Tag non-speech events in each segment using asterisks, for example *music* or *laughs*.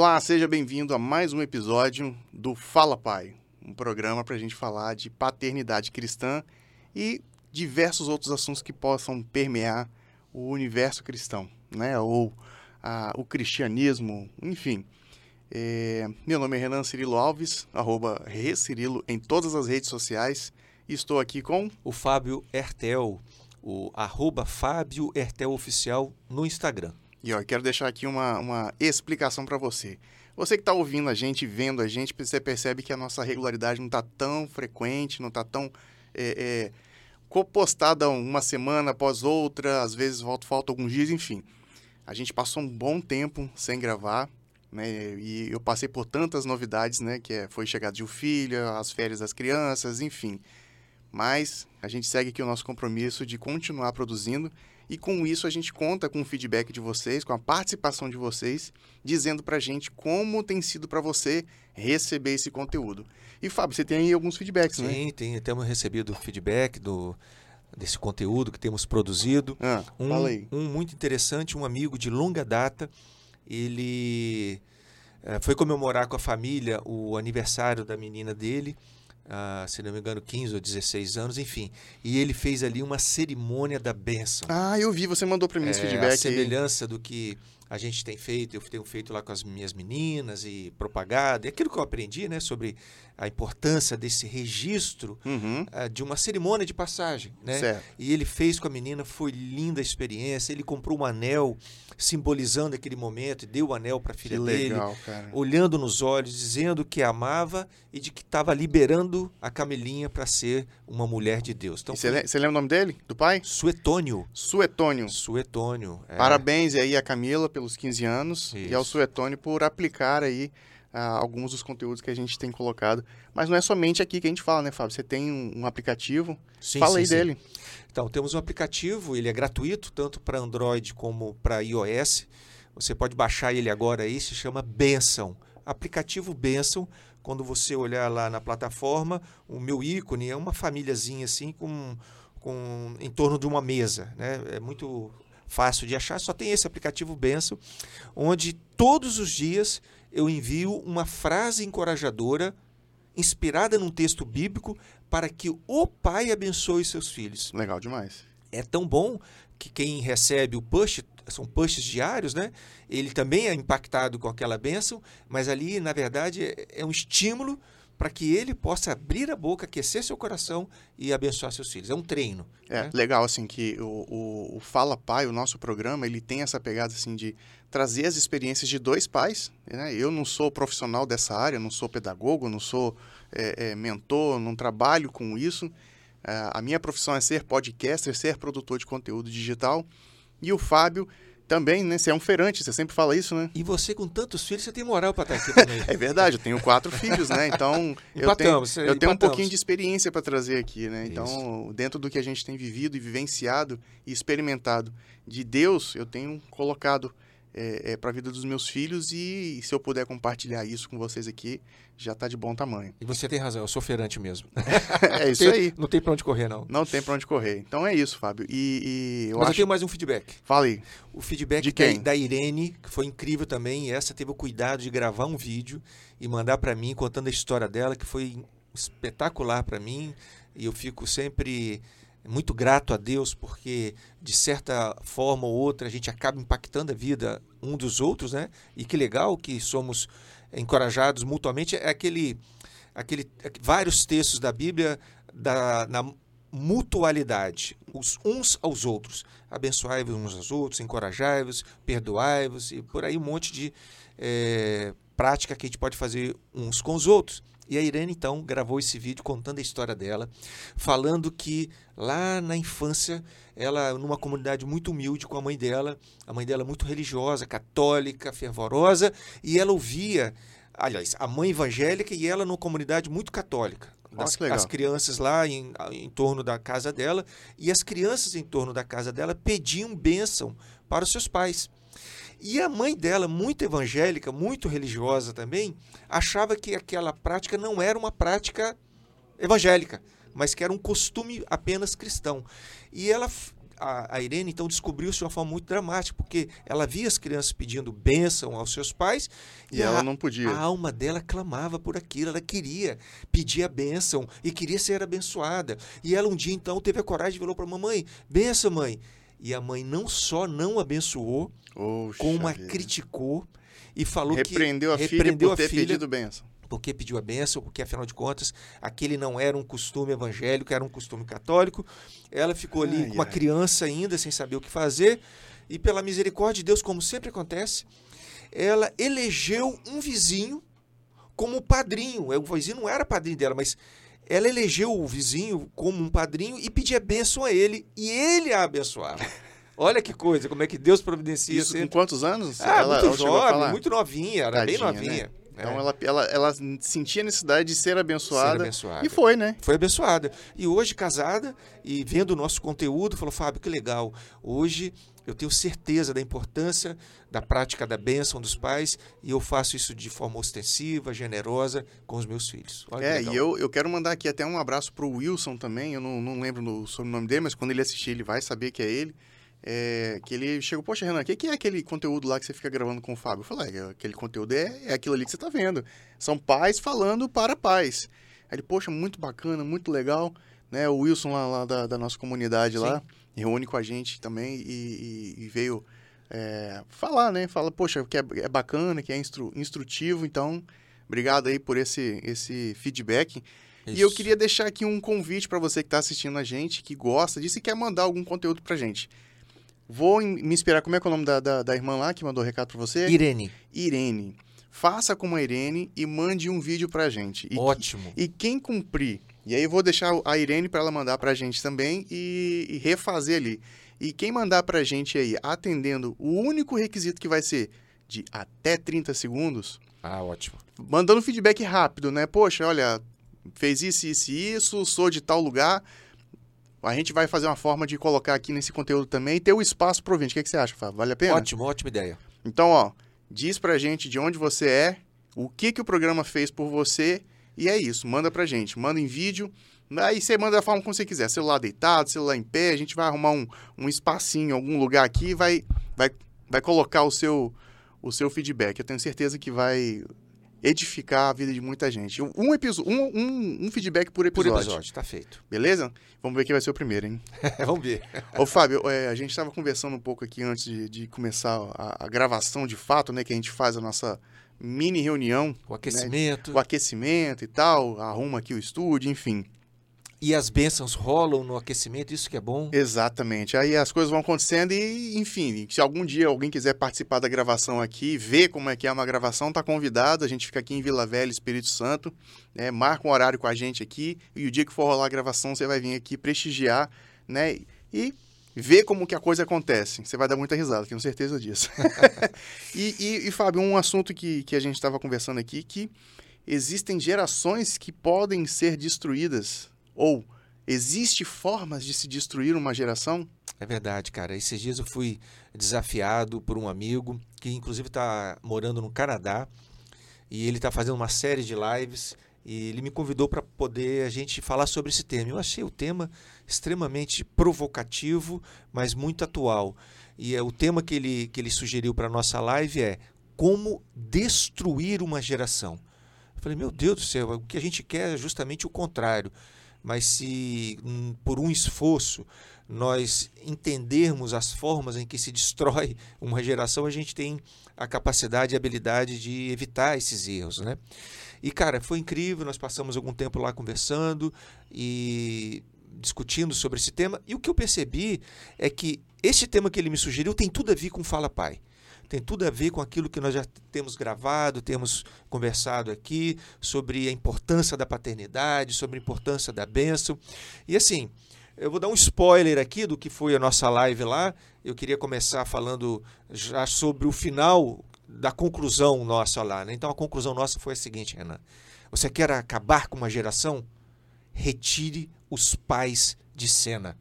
Olá, seja bem-vindo a mais um episódio do Fala Pai, um programa para a gente falar de paternidade cristã e diversos outros assuntos que possam permear o universo cristão, né? Ou a, o cristianismo, enfim. É, meu nome é Renan Cirilo Alves, arroba Recirilo em todas as redes sociais. Estou aqui com o Fábio Ertel, o arroba Fábio Ertel Oficial no Instagram. E ó, quero deixar aqui uma, uma explicação para você. Você que está ouvindo a gente, vendo a gente, você percebe que a nossa regularidade não está tão frequente, não está tão é, é, uma semana após outra, às vezes volta, falta alguns dias, enfim. A gente passou um bom tempo sem gravar, né? E eu passei por tantas novidades, né? Que é, foi chegada de um filho, as férias das crianças, enfim. Mas a gente segue aqui o nosso compromisso de continuar produzindo e com isso a gente conta com o feedback de vocês, com a participação de vocês, dizendo pra gente como tem sido para você receber esse conteúdo. E Fábio, você tem aí alguns feedbacks, Sim, né? Sim, tem, temos recebido feedback do, desse conteúdo que temos produzido. Ah, um, um muito interessante, um amigo de longa data, ele é, foi comemorar com a família o aniversário da menina dele ah, se não me engano, 15 ou 16 anos, enfim. E ele fez ali uma cerimônia da bênção. Ah, eu vi, você mandou para mim é, esse feedback. A semelhança aí. do que a gente tem feito, eu tenho feito lá com as minhas meninas e propagado, e aquilo que eu aprendi, né, sobre a importância desse registro uhum. uh, de uma cerimônia de passagem, né? Certo. E ele fez com a menina, foi linda a experiência, ele comprou um anel simbolizando aquele momento e deu o anel para a filha que dele, legal, olhando nos olhos, dizendo que amava e de que estava liberando a Camelinha para ser uma mulher de Deus. Então, você, foi... lembra o nome dele, do pai? Suetônio. Suetônio. Suetônio. É. Parabéns aí a Camila pelos 15 anos Isso. e ao Suetônio por aplicar aí uh, alguns dos conteúdos que a gente tem colocado. Mas não é somente aqui que a gente fala, né, Fábio? Você tem um, um aplicativo. Sim, fala sim, aí sim. dele. Então, temos um aplicativo, ele é gratuito, tanto para Android como para iOS. Você pode baixar ele agora aí, se chama Benção. Aplicativo Benção. Quando você olhar lá na plataforma, o meu ícone é uma famíliazinha assim com, com em torno de uma mesa, né? É muito fácil de achar, só tem esse aplicativo Benção, onde todos os dias eu envio uma frase encorajadora inspirada num texto bíblico para que o pai abençoe seus filhos. Legal demais. É tão bom que quem recebe o push, são pushes diários, né? Ele também é impactado com aquela bênção, mas ali, na verdade, é, é um estímulo para que ele possa abrir a boca, aquecer seu coração e abençoar seus filhos. É um treino. É né? legal assim que o, o, o, Fala Pai, o nosso programa, ele tem essa pegada assim de trazer as experiências de dois pais. Né? Eu não sou profissional dessa área, não sou pedagogo, não sou é, é, mentor, não trabalho com isso. É, a minha profissão é ser podcaster, ser produtor de conteúdo digital. E o Fábio também, né? Você é um feirante, você sempre fala isso, né? E você, com tantos filhos, você tem moral para estar aqui também. *laughs* é verdade, eu tenho quatro filhos, né? Então, eu *laughs* tenho, eu tenho um pouquinho de experiência para trazer aqui, né? Então, isso. dentro do que a gente tem vivido e vivenciado e experimentado de Deus, eu tenho colocado é, é, para a vida dos meus filhos e, se eu puder compartilhar isso com vocês aqui, já está de bom tamanho. E você tem razão, eu sou feirante mesmo. *laughs* é isso tem, aí. Não tem para onde correr, não. Não tem para onde correr. Então é isso, Fábio. E, e eu Mas acho... eu tenho mais um feedback. Fala aí. O feedback de quem? Da, da Irene, que foi incrível também, e essa teve o cuidado de gravar um vídeo e mandar para mim contando a história dela, que foi espetacular para mim, e eu fico sempre muito grato a Deus porque de certa forma ou outra a gente acaba impactando a vida um dos outros, né? E que legal que somos encorajados mutuamente é aquele aquele vários textos da Bíblia da na mutualidade, os uns aos outros. Abençoai-vos uns aos outros, encorajai-vos, perdoai-vos e por aí um monte de é, prática que a gente pode fazer uns com os outros. E a Irene, então, gravou esse vídeo contando a história dela, falando que lá na infância, ela, numa comunidade muito humilde com a mãe dela, a mãe dela muito religiosa, católica, fervorosa, e ela ouvia, aliás, a mãe evangélica e ela numa comunidade muito católica. Das, as crianças lá em, em torno da casa dela, e as crianças em torno da casa dela pediam bênção para os seus pais. E a mãe dela, muito evangélica, muito religiosa também, achava que aquela prática não era uma prática evangélica, mas que era um costume apenas cristão. E ela a, Irene então descobriu-se de uma forma muito dramática, porque ela via as crianças pedindo bênção aos seus pais e, e ela a, não podia. A alma dela clamava por aquilo, ela queria pedir a bênção e queria ser abençoada. E ela um dia então teve a coragem e falou para a mamãe: benção, mãe. E a mãe não só não abençoou, Oxa como a criticou e falou repreendeu que a repreendeu filha por ter filha, pedido bênção porque pediu a bênção, porque afinal de contas aquele não era um costume evangélico, era um costume católico. Ela ficou ali ai, com uma ai. criança ainda, sem saber o que fazer, e pela misericórdia de Deus, como sempre acontece, ela elegeu um vizinho como padrinho. O vizinho não era padrinho dela, mas ela elegeu o vizinho como um padrinho e pedia bênção a ele, e ele a abençoava. *laughs* Olha que coisa, como é que Deus providencia. Isso sempre. com quantos anos? Ah, ela, muito jovem, muito novinha, era Tadinha, bem novinha. Né? Então é. ela, ela, ela sentia a necessidade de ser abençoada, ser abençoada. E foi, né? Foi abençoada. E hoje, casada, e vendo o nosso conteúdo, falou: Fábio, que legal. Hoje eu tenho certeza da importância da prática da bênção dos pais e eu faço isso de forma ostensiva, generosa com os meus filhos. Olha é, e eu, eu quero mandar aqui até um abraço para o Wilson também. Eu não, não lembro o sobrenome dele, mas quando ele assistir, ele vai saber que é ele é, que ele chegou, poxa, Renan, o que, que, é aquele conteúdo lá que você fica gravando com o Fábio? Eu falei, é, aquele conteúdo é, é aquilo ali que você está vendo. São pais falando para pais. Aí ele, poxa, muito bacana, muito legal. Né? O Wilson lá, lá da, da, nossa comunidade Sim. lá, reúne com a gente também e, e, e veio é, falar, né? Fala, poxa, que é, é bacana, que é instru, instrutivo, então obrigado aí por esse, esse feedback. Isso. E eu queria deixar aqui um convite para você que está assistindo a gente, que gosta disso e quer mandar algum conteúdo para gente. Vou me inspirar. Como é que é o nome da, da, da irmã lá que mandou o recado para você? Irene. Irene. Faça como a Irene e mande um vídeo pra gente. E, Ótimo. E quem cumprir, e aí eu vou deixar a Irene para ela mandar pra gente também e, e, refazer ali. E quem mandar pra gente aí, atendendo o único requisito que vai ser de até 30 segundos. Ah, ótimo. Mandando feedback rápido, né? Poxa, olha, fez isso, isso e isso, sou de tal lugar a gente vai fazer uma forma de colocar aqui nesse conteúdo também e ter o espaço para. O que, é que você acha, Fábio? Vale a pena? Ótimo, ótima ideia. Então, ó, diz pra gente de onde você é, o que, que o programa fez por você e é isso. Manda pra gente. Manda em vídeo. Aí você manda da forma como você quiser. Celular deitado, celular em pé. A gente vai arrumar um, um espacinho algum lugar aqui e vai, vai, vai colocar o seu, o seu feedback. Eu tenho certeza que vai edificar a vida de muita gente. Um, episódio, um, um, um feedback por episódio. Por episódio, tá feito. Beleza? Vamos ver quem vai ser o primeiro, hein? *laughs* Vamos ver. Ô, Fábio, é, a gente estava conversando um pouco aqui antes de, de começar a, a, gravação de fato, né? Que a gente faz a nossa mini reunião. O aquecimento. Né, o aquecimento e tal, arruma aqui o estúdio, enfim e as bênçãos rolam no aquecimento, isso que é bom. Exatamente. Aí as coisas vão acontecendo e, enfim, se algum dia alguém quiser participar da gravação aqui, ver como é que é uma gravação, tá convidado. A gente fica aqui em Vila Velha, Espírito Santo, né? Marca um horário com a gente aqui e o dia que for rolar a gravação, você vai vir aqui prestigiar, né? E ver como que a coisa acontece. Você vai dar muita risada, tenho certeza disso. *laughs* e, e, e, Fábio, um assunto que, que a gente estava conversando aqui, que existem gerações que podem ser destruídas ou existe formas de se destruir uma geração? É verdade, cara. Esses dias eu fui desafiado por um amigo que inclusive está morando no Canadá e ele está fazendo uma série de lives e ele me convidou para poder a gente falar sobre esse tema. Eu achei o tema extremamente provocativo, mas muito atual. E é o tema que ele, que ele sugeriu para a nossa live é como destruir uma geração. Eu falei, meu Deus do céu, o que a gente quer é justamente o contrário mas se hum, por um esforço nós entendermos as formas em que se destrói *laughs* uma geração, a gente tem a capacidade e habilidade de evitar esses erros, né? E cara, foi incrível, nós passamos algum tempo lá conversando e discutindo sobre esse tema, e o que eu percebi é que esse tema que ele me sugeriu tem tudo a ver com Fala Pai tem tudo a ver com aquilo que nós já temos gravado, temos conversado aqui sobre a importância da paternidade, sobre a importância da bênção. E assim, eu vou dar um spoiler aqui do que foi a nossa live lá. Eu queria começar falando já sobre o final da conclusão nossa lá. Né? Então a conclusão nossa foi a seguinte, Renan. Você quer acabar com uma geração? Retire os pais de cena.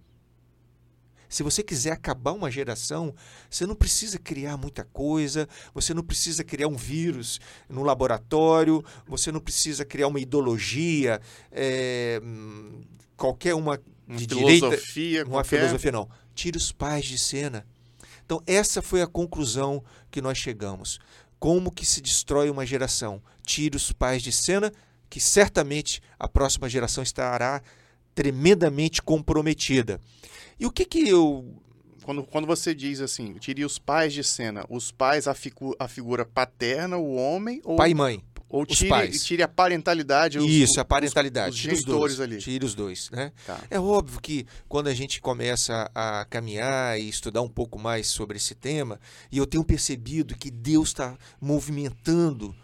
Se você quiser acabar uma geração, você não precisa criar muita coisa, você não precisa criar um vírus no laboratório, você não precisa criar uma ideologia, é, qualquer uma de direita, filosofia, uma filosofia não. tire os pais de cena. Então, essa foi a conclusão que nós chegamos. Como que se destrói uma geração? Tire os pais de cena, que certamente a próxima geração estará tremendamente comprometida. E o que que eu quando, quando você diz assim, tire os pais de cena, os pais, a, figu, a figura paterna, o homem ou. Pai e mãe. Ou tire, tire a parentalidade. Os, Isso, a parentalidade. Os, os genitores ali. Tire os dois, né? Tá. É óbvio que quando a gente começa a caminhar e estudar um pouco mais sobre esse tema, e eu tenho percebido que Deus está movimentando,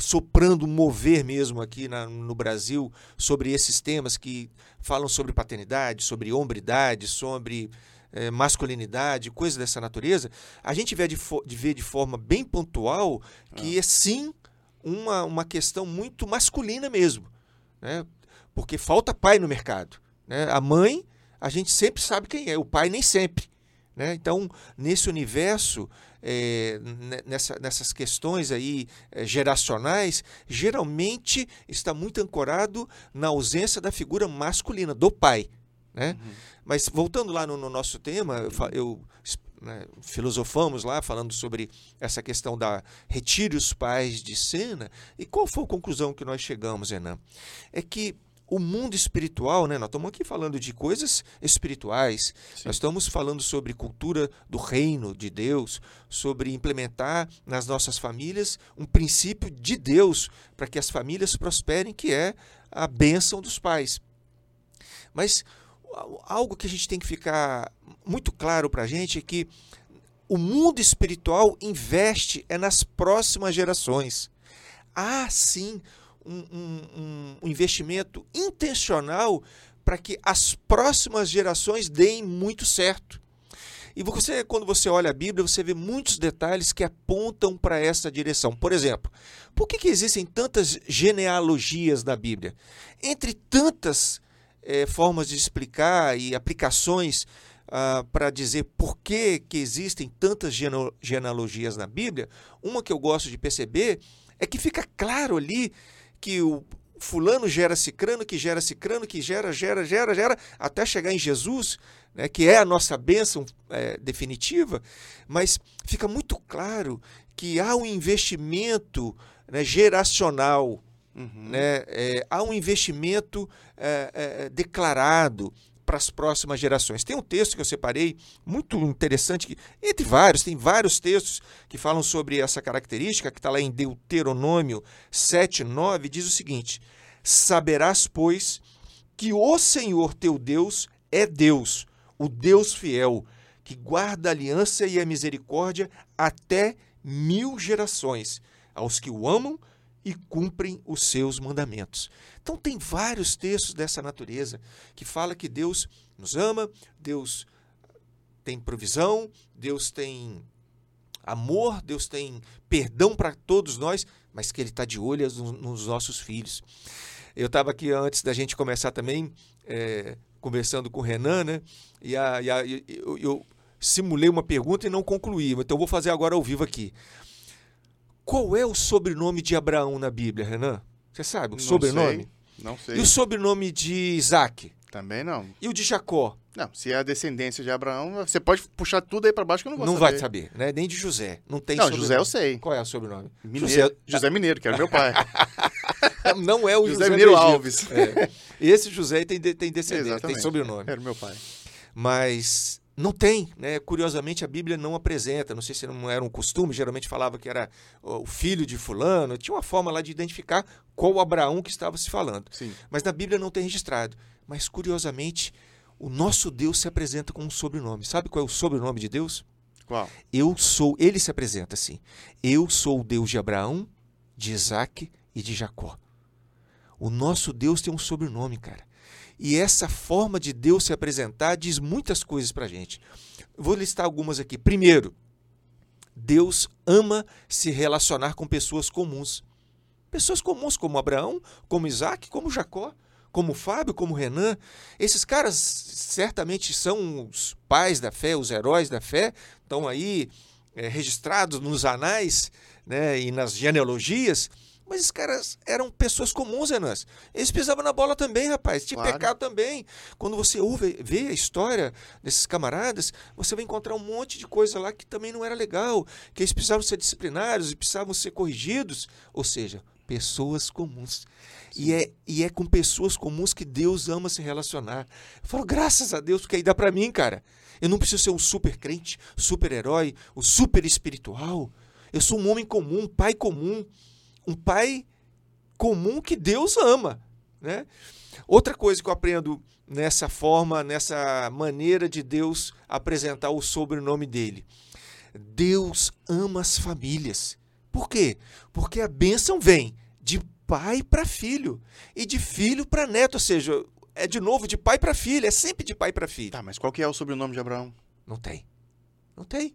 soprando mover mesmo aqui na, no Brasil sobre esses temas que falam sobre paternidade, sobre hombridade, sobre é, masculinidade, coisas dessa natureza, a gente vê de, de, ver de forma bem pontual que é, é sim uma, uma questão muito masculina mesmo. Né? Porque falta pai no mercado. Né? A mãe, a gente sempre sabe quem é, o pai nem sempre. Né? Então, nesse universo, é, nessa, nessas questões aí é, geracionais, geralmente está muito ancorado na ausência da figura masculina, do pai. Né? Uhum. Mas voltando lá no, no nosso tema, eu, eu né, filosofamos lá falando sobre essa questão da retire os pais de cena. E qual foi a conclusão que nós chegamos, Renan? É que o mundo espiritual, né? Nós estamos aqui falando de coisas espirituais. Sim. Nós estamos falando sobre cultura do reino de Deus, sobre implementar nas nossas famílias um princípio de Deus para que as famílias prosperem, que é a bênção dos pais. Mas algo que a gente tem que ficar muito claro para a gente é que o mundo espiritual investe é nas próximas gerações. Há sim um, um, um investimento intencional para que as próximas gerações deem muito certo. E você, quando você olha a Bíblia, você vê muitos detalhes que apontam para essa direção. Por exemplo, por que, que existem tantas genealogias na Bíblia? Entre tantas é, formas de explicar e aplicações ah, para dizer por que, que existem tantas genealogias na Bíblia, uma que eu gosto de perceber é que fica claro ali que o fulano gera cicrano, que gera cicrano, que gera, gera, gera, gera, até chegar em Jesus, né, que é a nossa bênção é, definitiva, mas fica muito claro que há um investimento né, geracional Uhum. Né? É, há um investimento é, é, declarado para as próximas gerações. Tem um texto que eu separei muito interessante, que, entre vários, tem vários textos que falam sobre essa característica, que está lá em Deuteronômio 7, 9, diz o seguinte: Saberás, pois, que o Senhor teu Deus é Deus, o Deus fiel, que guarda a aliança e a misericórdia até mil gerações, aos que o amam e cumprem os seus mandamentos. Então tem vários textos dessa natureza que fala que Deus nos ama, Deus tem provisão, Deus tem amor, Deus tem perdão para todos nós, mas que Ele está de olho nos nossos filhos. Eu estava aqui antes da gente começar também é, conversando com o Renan, né? E, a, e a, eu, eu simulei uma pergunta e não concluí, então vou fazer agora ao vivo aqui. Qual é o sobrenome de Abraão na Bíblia, Renan? Você sabe o não sobrenome? Sei, não sei. E o sobrenome de Isaac? Também não. E o de Jacó? Não, se é a descendência de Abraão, você pode puxar tudo aí para baixo que eu não vou não saber. Não vai saber, né? Nem de José. Não tem Não, sobrenome. José eu sei. Qual é o sobrenome? Mineiro, José... José Mineiro, que era meu pai. *laughs* não é o José, José Mineiro Alves. É. Esse José tem, tem descendência, Exatamente. tem sobrenome. Era meu pai. Mas não tem, né? Curiosamente a Bíblia não apresenta. Não sei se não era um costume, geralmente falava que era o filho de fulano. Tinha uma forma lá de identificar qual Abraão que estava se falando. Sim. Mas na Bíblia não tem registrado. Mas curiosamente, o nosso Deus se apresenta com um sobrenome. Sabe qual é o sobrenome de Deus? Qual? Eu sou, ele se apresenta assim. Eu sou o Deus de Abraão, de Isaac e de Jacó. O nosso Deus tem um sobrenome, cara. E essa forma de Deus se apresentar diz muitas coisas para a gente. Vou listar algumas aqui. Primeiro, Deus ama se relacionar com pessoas comuns. Pessoas comuns como Abraão, como Isaac, como Jacó, como Fábio, como Renan. Esses caras certamente são os pais da fé, os heróis da fé, estão aí é, registrados nos anais né, e nas genealogias, Mas esses caras eram pessoas comuns, Renas. Eles pisavam na bola também, rapaz. Tinha Claro. pecado também. Quando você ouve, vê a história desses camaradas, você vai encontrar um monte de coisa lá que também não era legal. Que eles precisavam ser disciplinados e precisavam ser corrigidos. Ou seja, pessoas comuns. E é, e é com pessoas comuns que Deus ama se relacionar. Eu falo, graças a Deus, porque aí dá pra mim, cara. Eu não preciso ser um super crente, super herói, o super espiritual. Eu sou um homem comum, um pai comum, um pai comum que Deus ama, né? Outra coisa que eu aprendo nessa forma, nessa maneira de Deus apresentar o sobrenome dele. Deus ama as famílias. Por quê? Porque a bênção vem de pai para filho e de filho para neto, ou seja, é de novo de pai para filho, é sempre de pai para filho. Tá, mas qual que é o sobrenome de Abraão? Não tem. Não tem.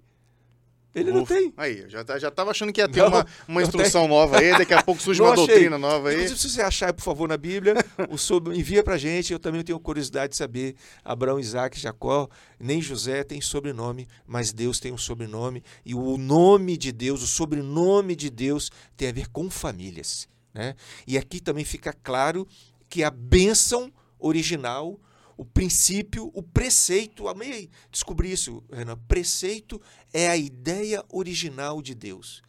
Ele não Ufa. tem. Aí, eu já, tá- já tava achando que ia ter Não, uma, uma não instrução nova aí, daqui a pouco surge Não uma achei. doutrina nova aí. Inclusive, se você achar, por favor, na Bíblia, o sobre, envia pra gente. Eu também tenho curiosidade de saber. Abraão, Isaac, Jacó, nem José tem sobrenome, mas Deus tem um sobrenome. E o nome de Deus, o sobrenome de Deus, tem a ver com famílias. Né? E aqui também fica claro que a bênção original, o princípio, o preceito, amei descobrir isso, Renan. Preceito é a ideia original de Deus.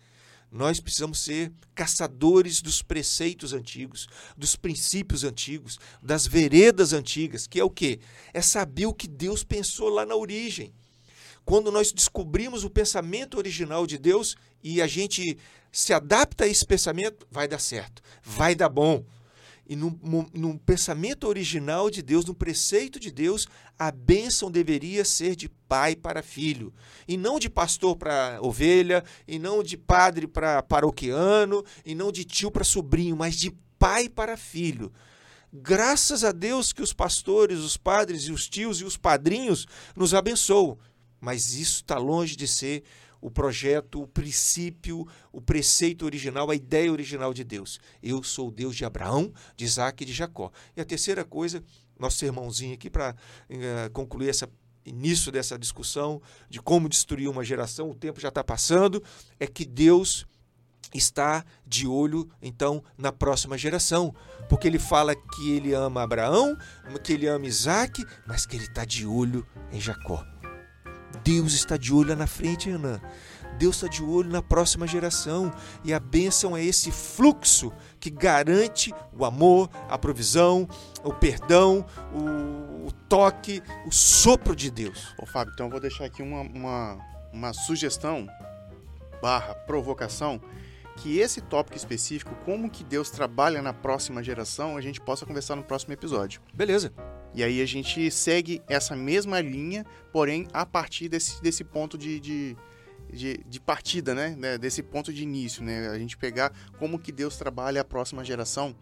Nós precisamos ser caçadores dos preceitos antigos, dos princípios antigos, das veredas antigas, que é o quê? É saber o que Deus pensou lá na origem. Quando nós descobrimos o pensamento original de Deus e a gente se adapta a esse pensamento, vai dar certo, vai dar bom. E no, no pensamento original de Deus, no preceito de Deus, a bênção deveria ser de pai para filho. E não de pastor para ovelha, e não de padre para paroquiano, e não de tio para sobrinho, mas de pai para filho. Graças a Deus que os pastores, os padres e os tios e os padrinhos nos abençoam. Mas isso está longe de ser o projeto, o princípio, o preceito original, a ideia original de Deus. Eu sou o Deus de Abraão, de Isaac e de Jacó. E a terceira coisa, nosso sermãozinho aqui para concluir esse início dessa discussão de como destruir uma geração, o tempo já está passando, é que Deus está de olho então na próxima geração, porque ele fala que ele ama Abraão, que ele ama Isaac, mas que ele está de olho em Jacó. Deus está de olho lá na frente, Renan. Deus está de olho na próxima geração. E a bênção é esse fluxo que garante o amor, a provisão, o perdão, o, o toque, o sopro de Deus. Ô, Fábio, então eu vou deixar aqui uma, uma, uma sugestão barra provocação que esse tópico específico, como que Deus trabalha na próxima geração, a gente possa conversar no próximo episódio. Beleza. E aí a gente segue essa mesma linha, porém a partir desse, desse ponto de, de, de, de partida, né? né? Desse ponto de início, né? A gente pegar como que Deus trabalha a próxima geração.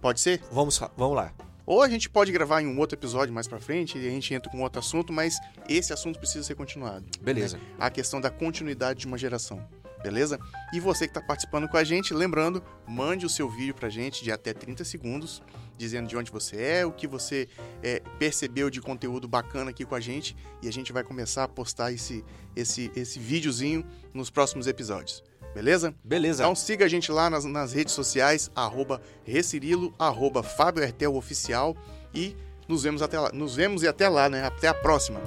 Pode ser? Vamos, vamos lá. Ou a gente pode gravar em um outro episódio mais pra frente e a gente entra com outro assunto, mas esse assunto precisa ser continuado. Beleza. né? A questão da continuidade de uma geração. Beleza? E você que está participando com a gente, lembrando, mande o seu vídeo pra gente de até 30 segundos, dizendo de onde você é, o que você é, percebeu de conteúdo bacana aqui com a gente, e a gente vai começar a postar esse, esse, esse videozinho nos próximos episódios. Beleza? Beleza. Então siga a gente lá nas, nas redes sociais, arroba Recirilo, arroba Fábio Hertel Oficial e nos vemos até lá. Nos vemos e até lá, né? Até a próxima.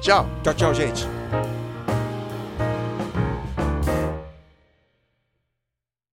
Tchau! Tchau, tchau, gente.